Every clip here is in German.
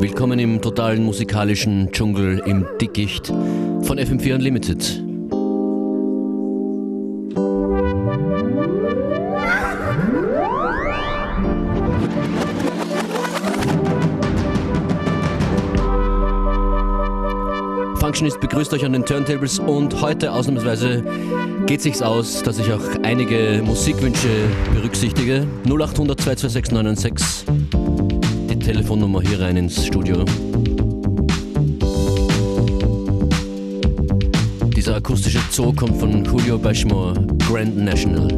Willkommen im totalen musikalischen Dschungel im Dickicht von FM4 Unlimited. Functionist begrüßt euch an den Turntables und heute ausnahmsweise geht sich's aus, dass ich auch einige Musikwünsche berücksichtige. 0800 226 996 die Telefonnummer hier rein ins Studio. Dieser akustische Zoo kommt von Julio Bashmore, Grand National.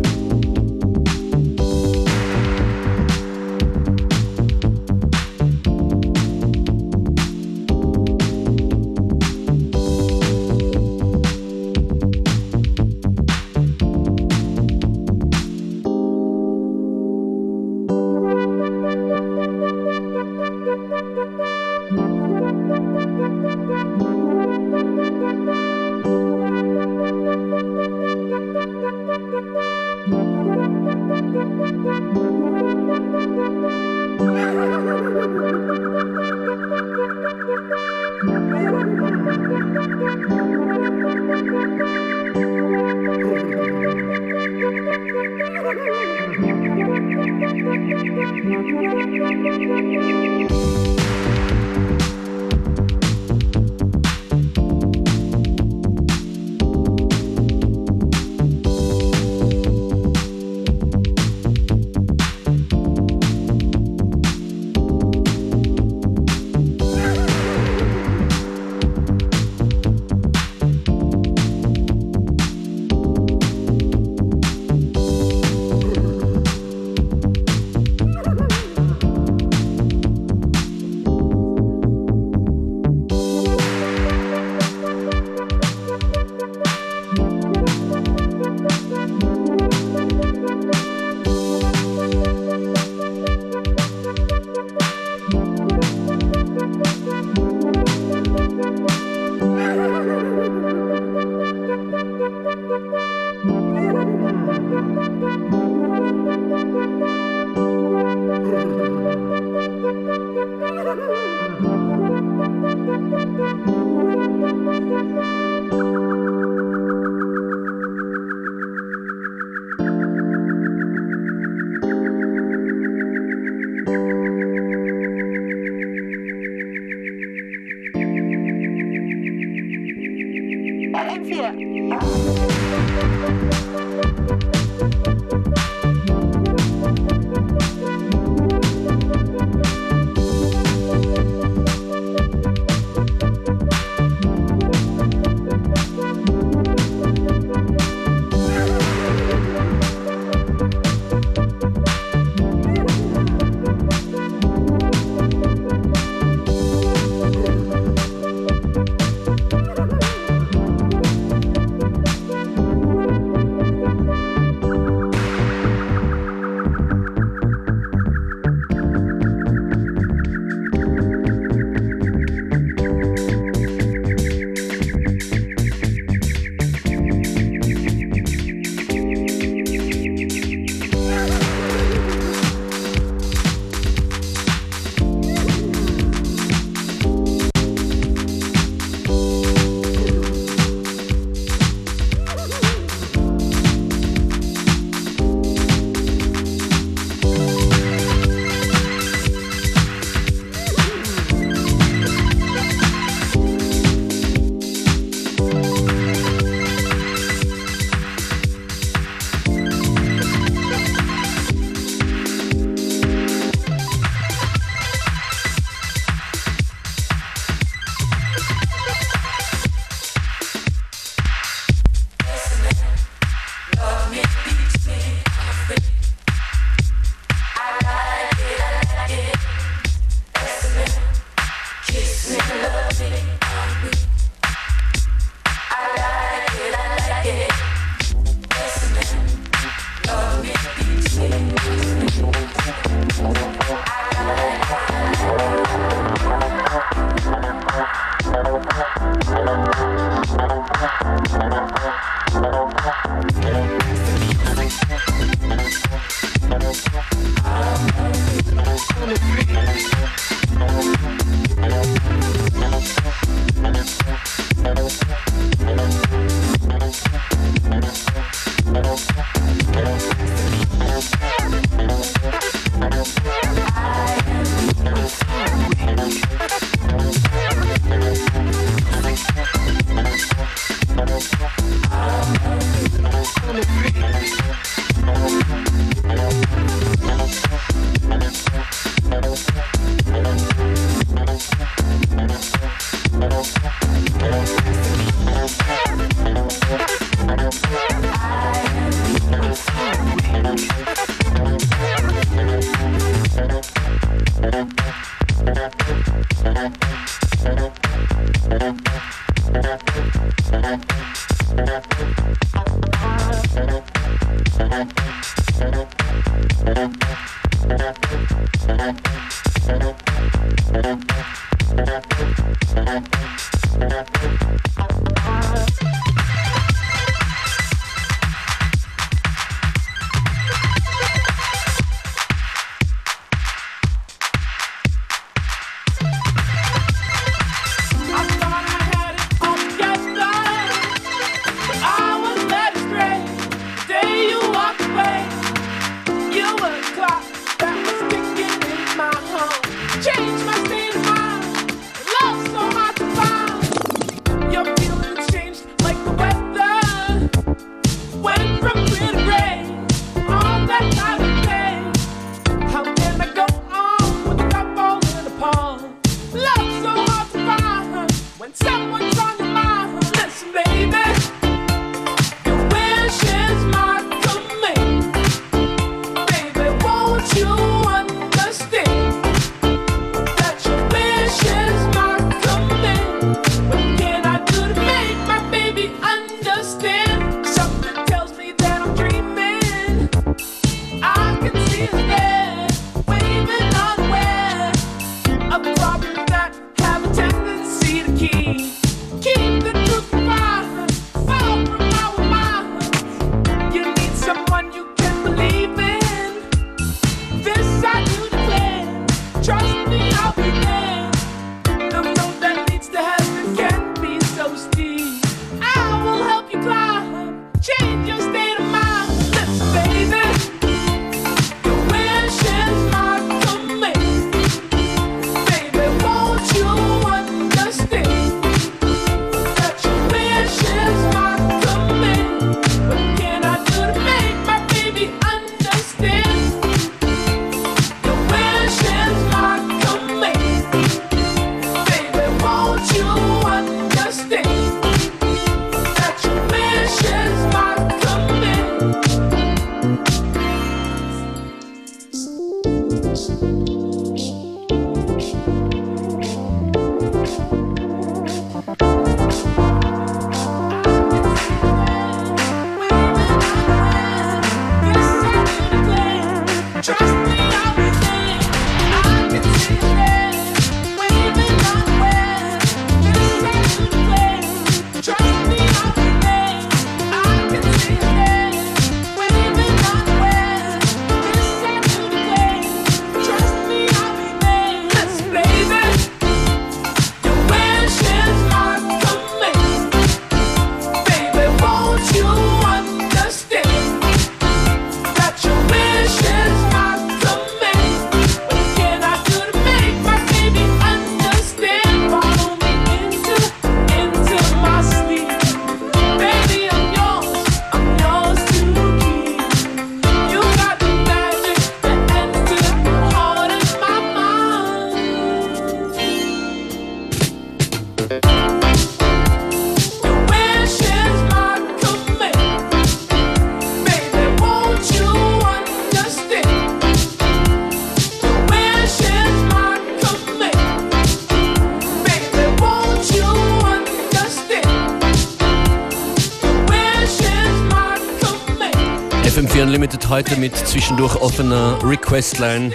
Zwischendurch offener Requestline.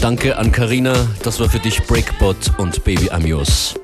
Danke an Karina, das war für dich Breakbot und Baby Amios.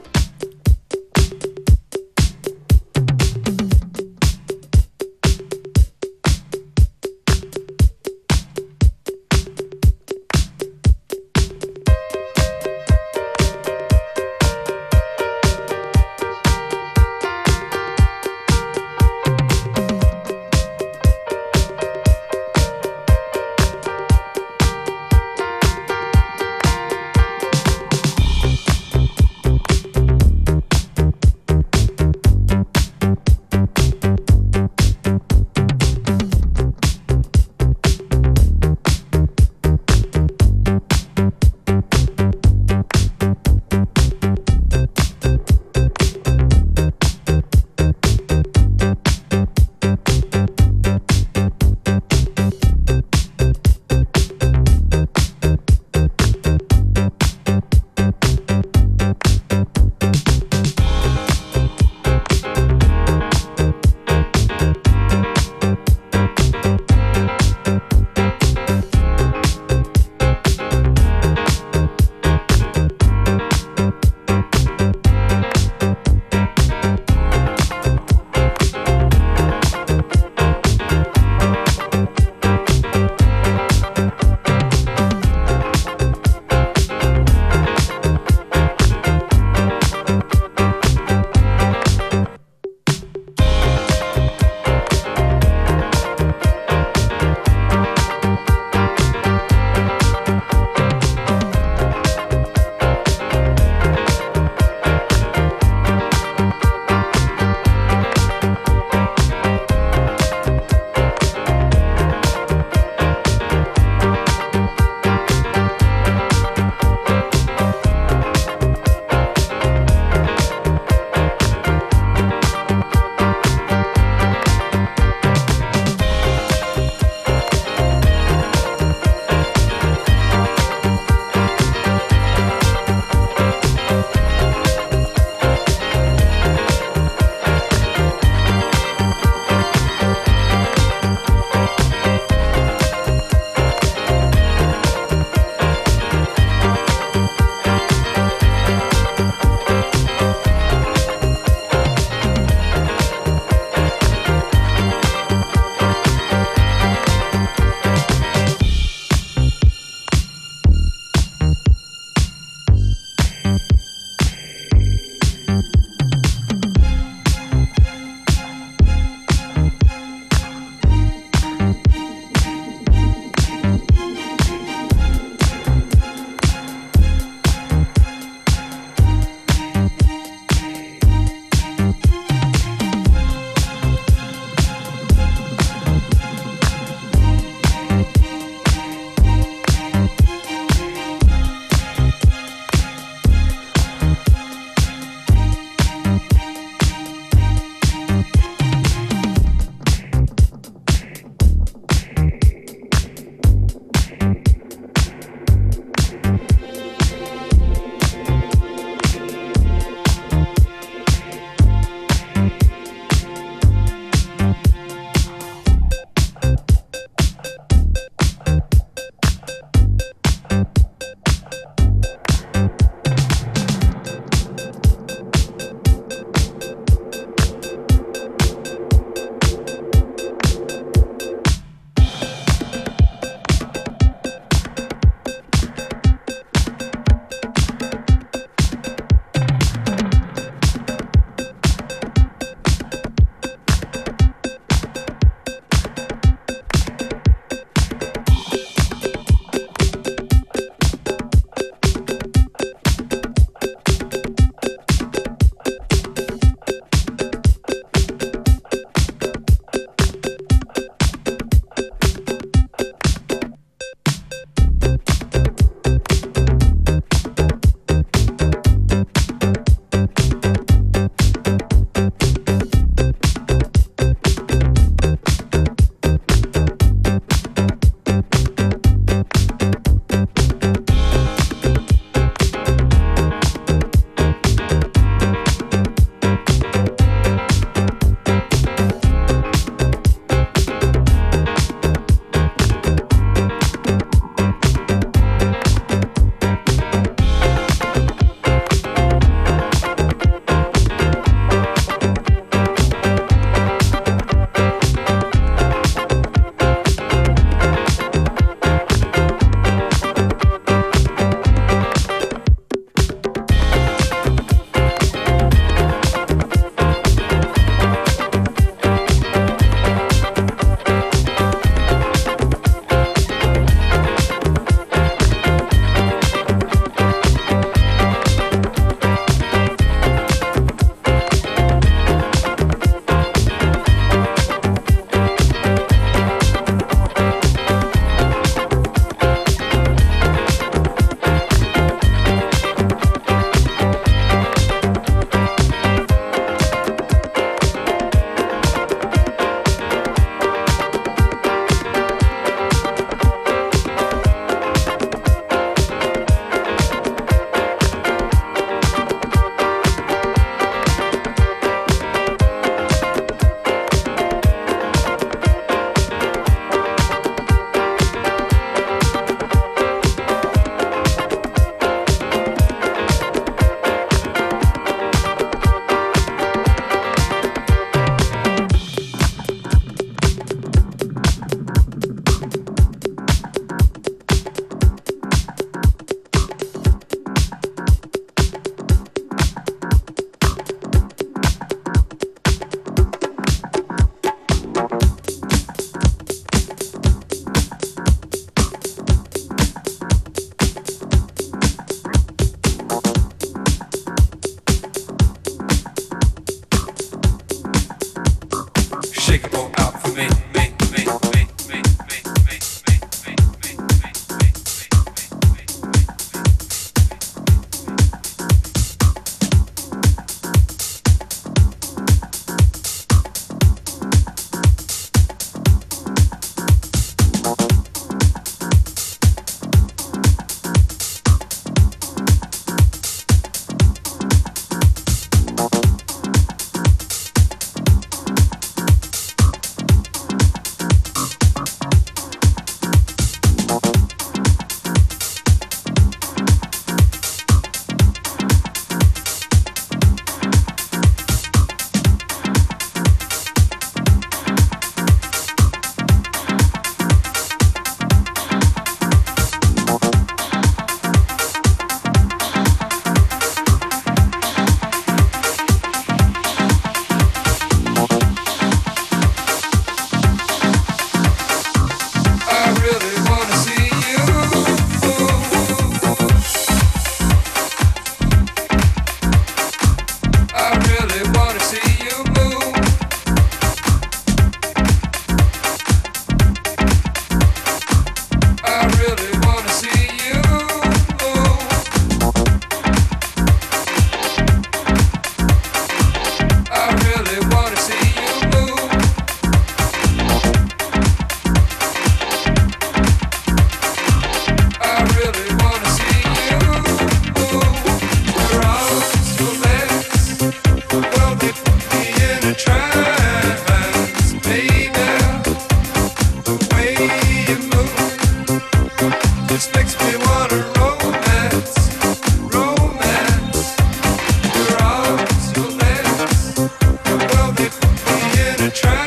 try.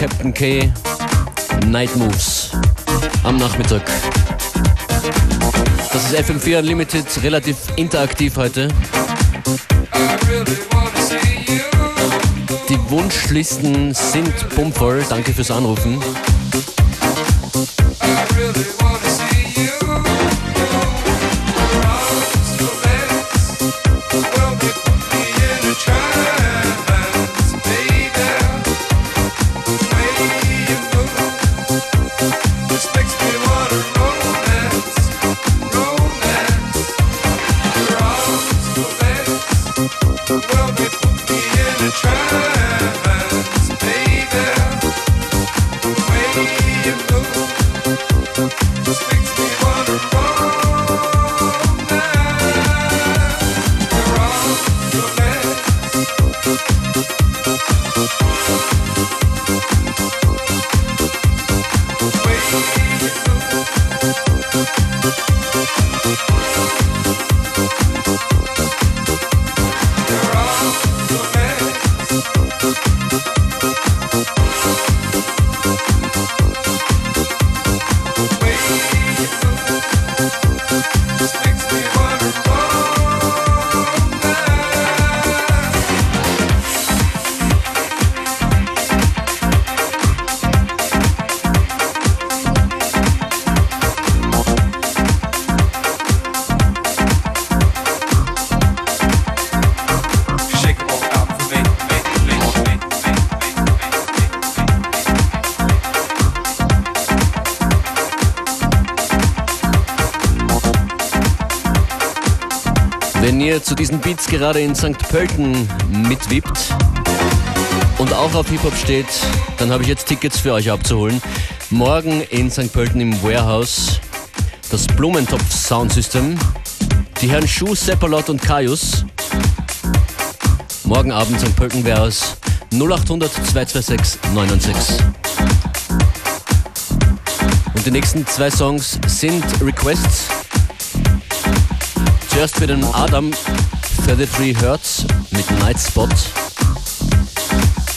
Captain K. Night Moves am Nachmittag. Das ist FM4 Unlimited, relativ interaktiv heute. Die Wunschlisten sind bummvoll. Danke fürs Anrufen. Gerade in St. Pölten mitwippt und auch auf Hip-Hop steht, dann habe ich jetzt Tickets für euch abzuholen. Morgen in St. Pölten im Warehouse das Blumentopf Sound System, die Herren Schuh, Seppalot und Kaius. Morgen Abend St. Pölten Warehouse 0800 226 996. Und die nächsten zwei Songs sind Requests Zuerst für den Adam 33 Hertz mit Night Spot.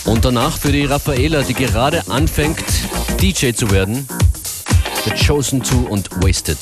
Und danach für die Raffaela, die gerade anfängt, DJ zu werden. The Chosen 2 und Wasted.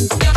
Yeah.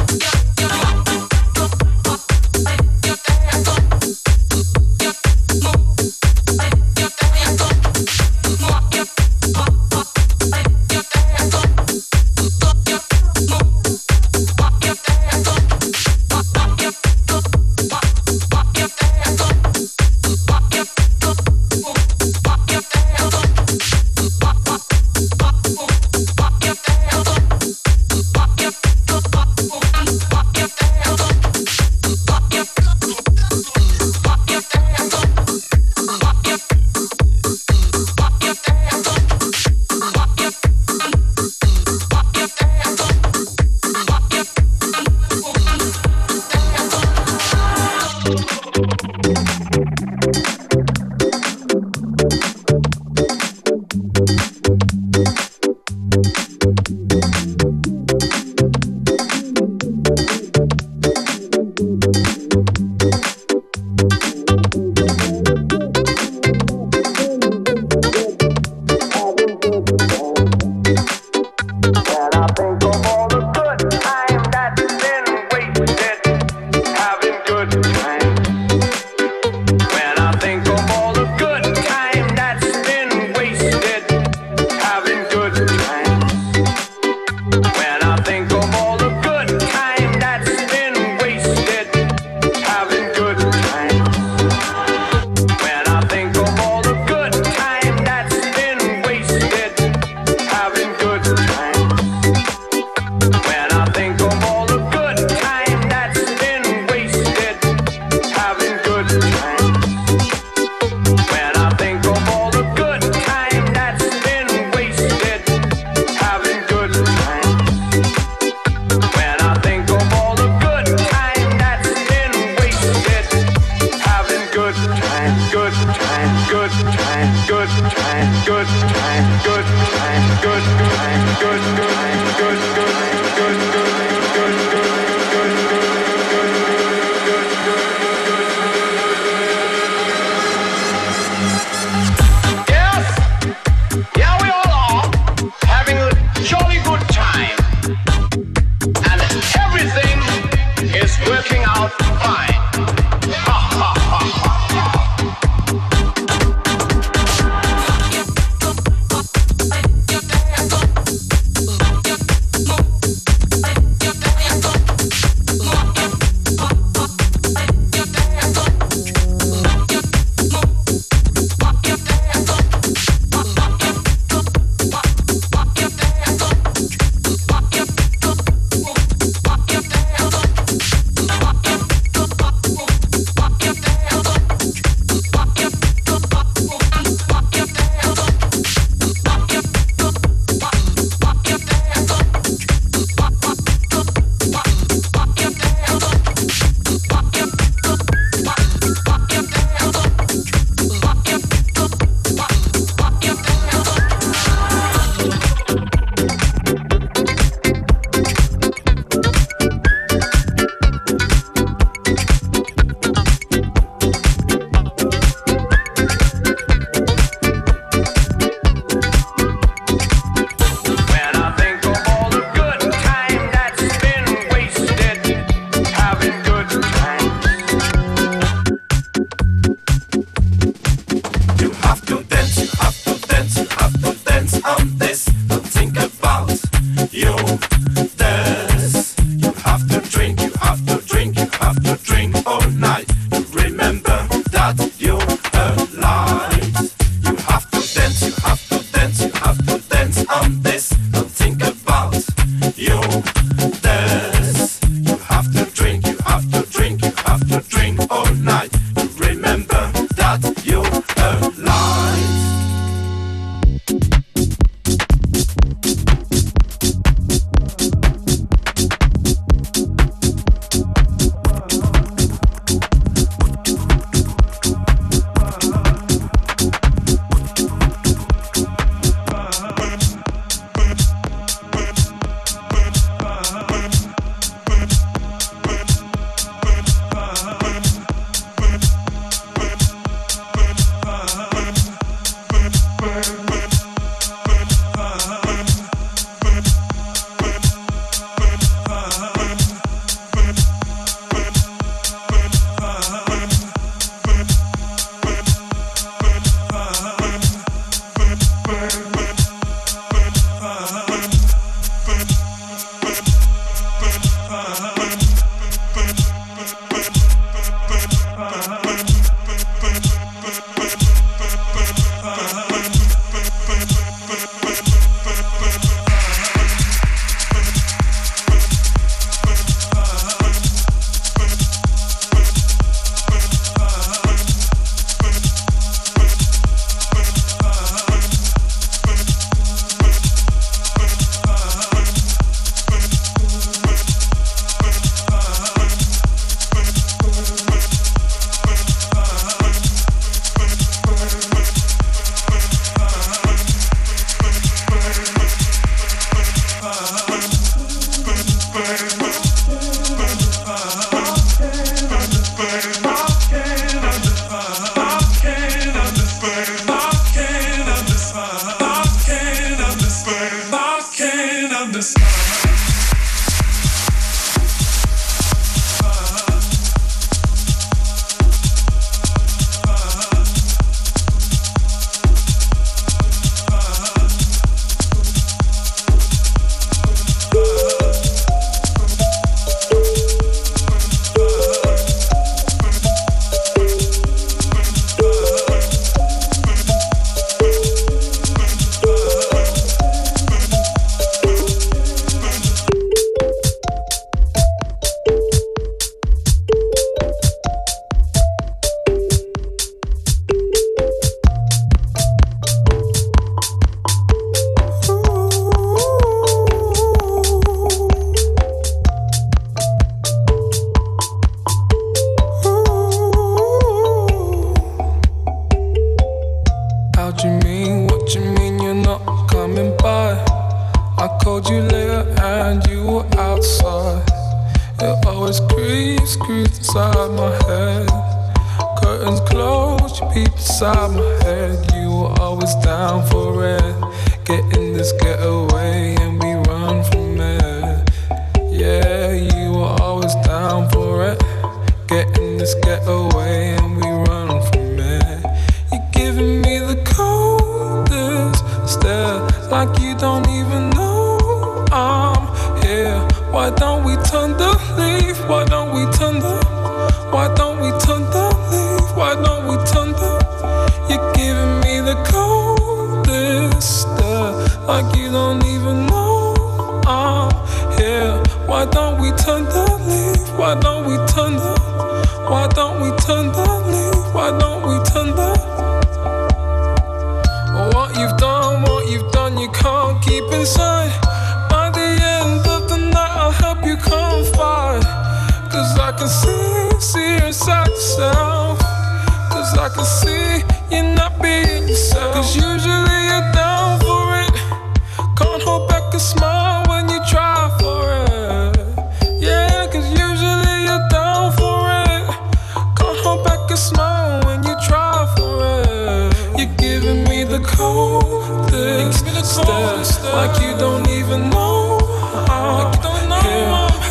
Like you don't even know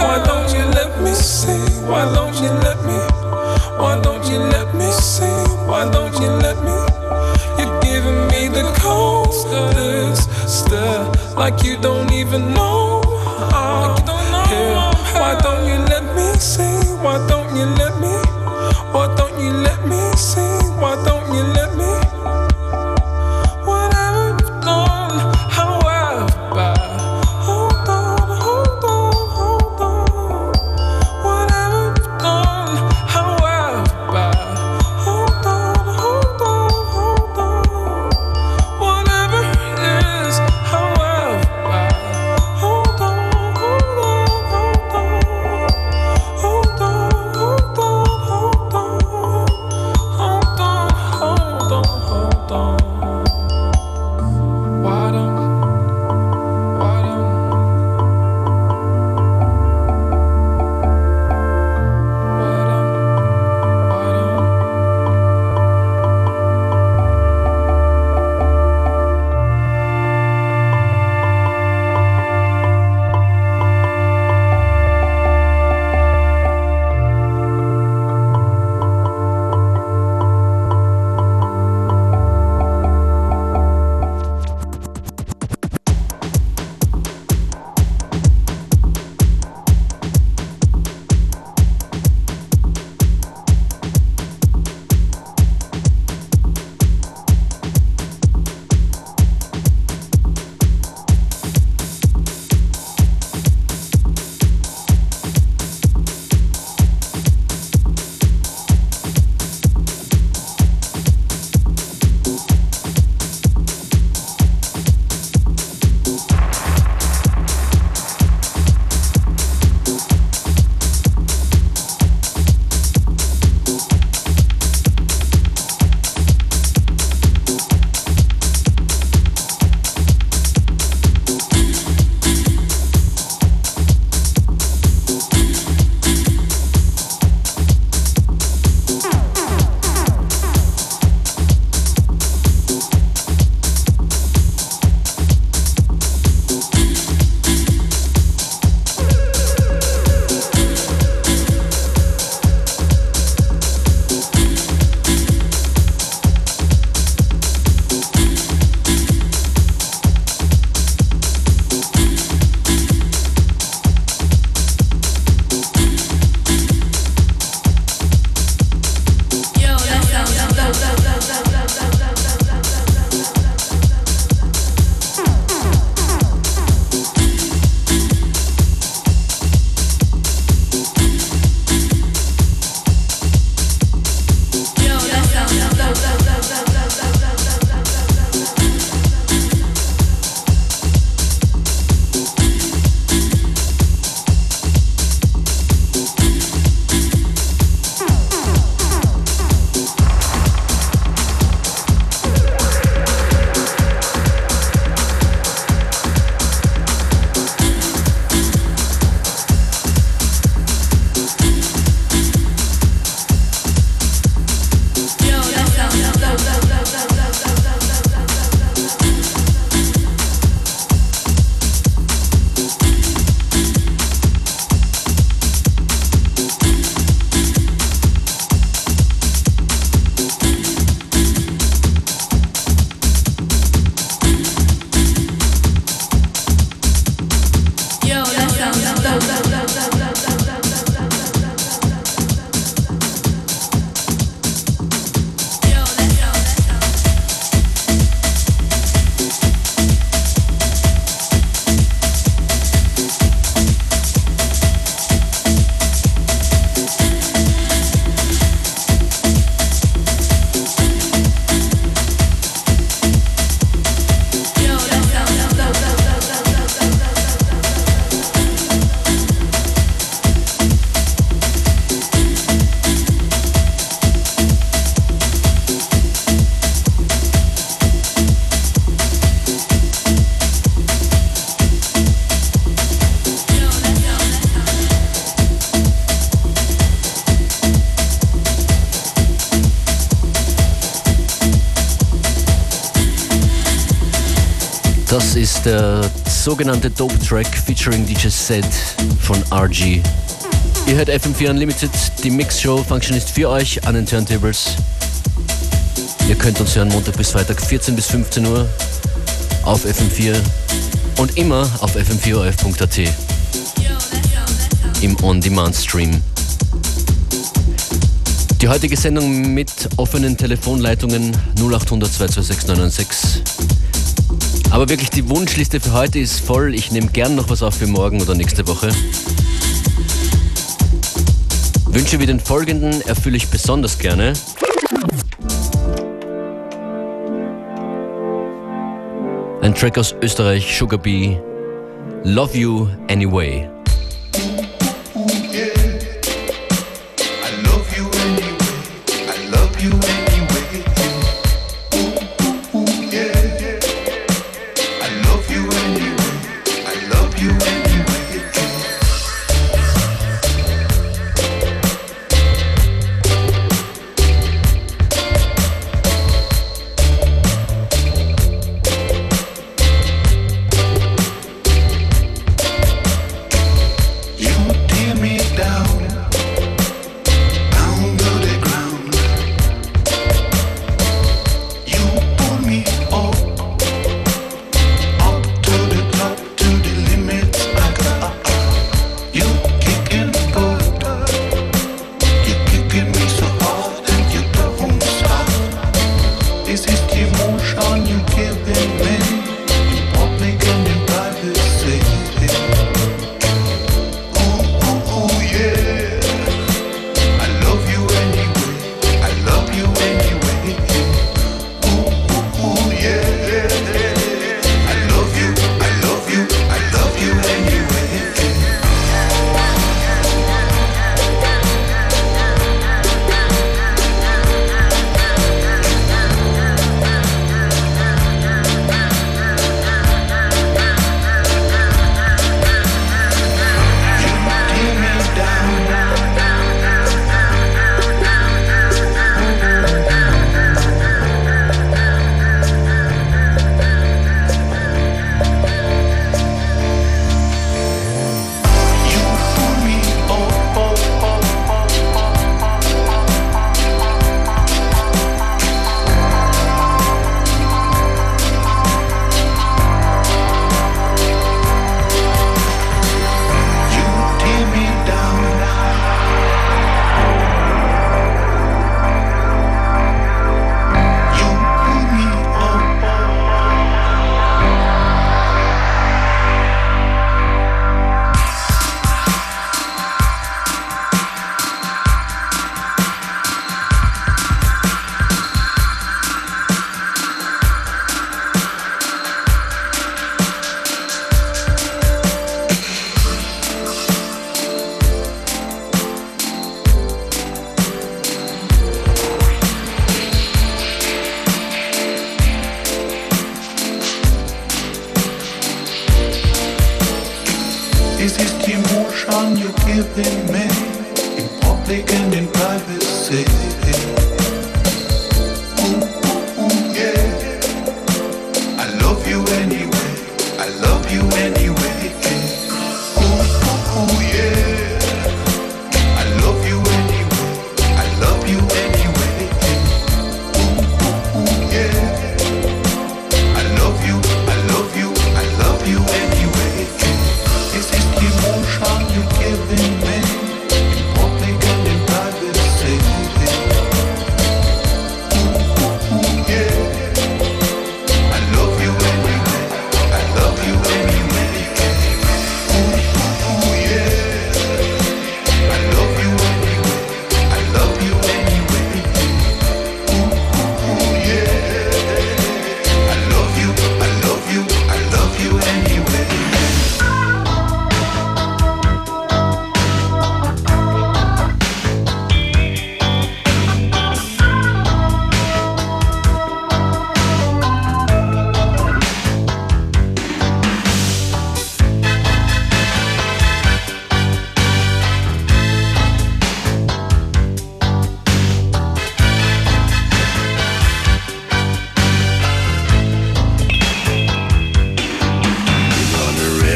Why don't you let me see? Why don't you let me? Why don't you let me see? Why don't you let me? You're giving me the cold stare like you don't even know. Das ist der sogenannte Dope Track featuring DJ Set von RG. Ihr hört FM4 Unlimited, die Mix Show Functionist für euch an den Turntables. Ihr könnt uns hören Montag bis Freitag 14 bis 15 Uhr auf FM4 und immer auf fm4of.at im On-Demand-Stream. Die heutige Sendung mit offenen Telefonleitungen 0800 226 996 aber wirklich, die Wunschliste für heute ist voll. Ich nehme gern noch was auf für morgen oder nächste Woche. Wünsche wie den folgenden erfülle ich besonders gerne. Ein Track aus Österreich, Sugar Bee, Love You Anyway.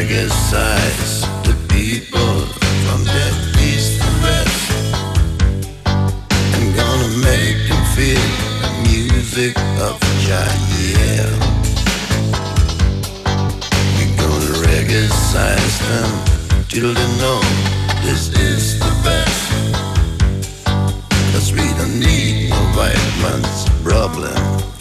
Criticize the people from dead east and west. I'm gonna make them feel the music of Jair. We're gonna regicize them till they know this is the best. Cause we don't need no white man's problem.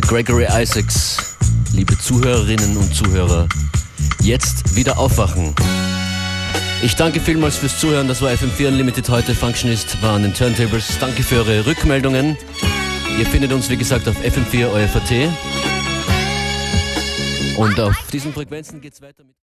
Gregory Isaacs. Liebe Zuhörerinnen und Zuhörer, jetzt wieder aufwachen. Ich danke vielmals fürs Zuhören. Das war FM4 Unlimited heute. Functionist war an den Turntables. Danke für eure Rückmeldungen. Ihr findet uns, wie gesagt, auf FM4 euer VT. Und auf diesen Frequenzen geht es weiter mit.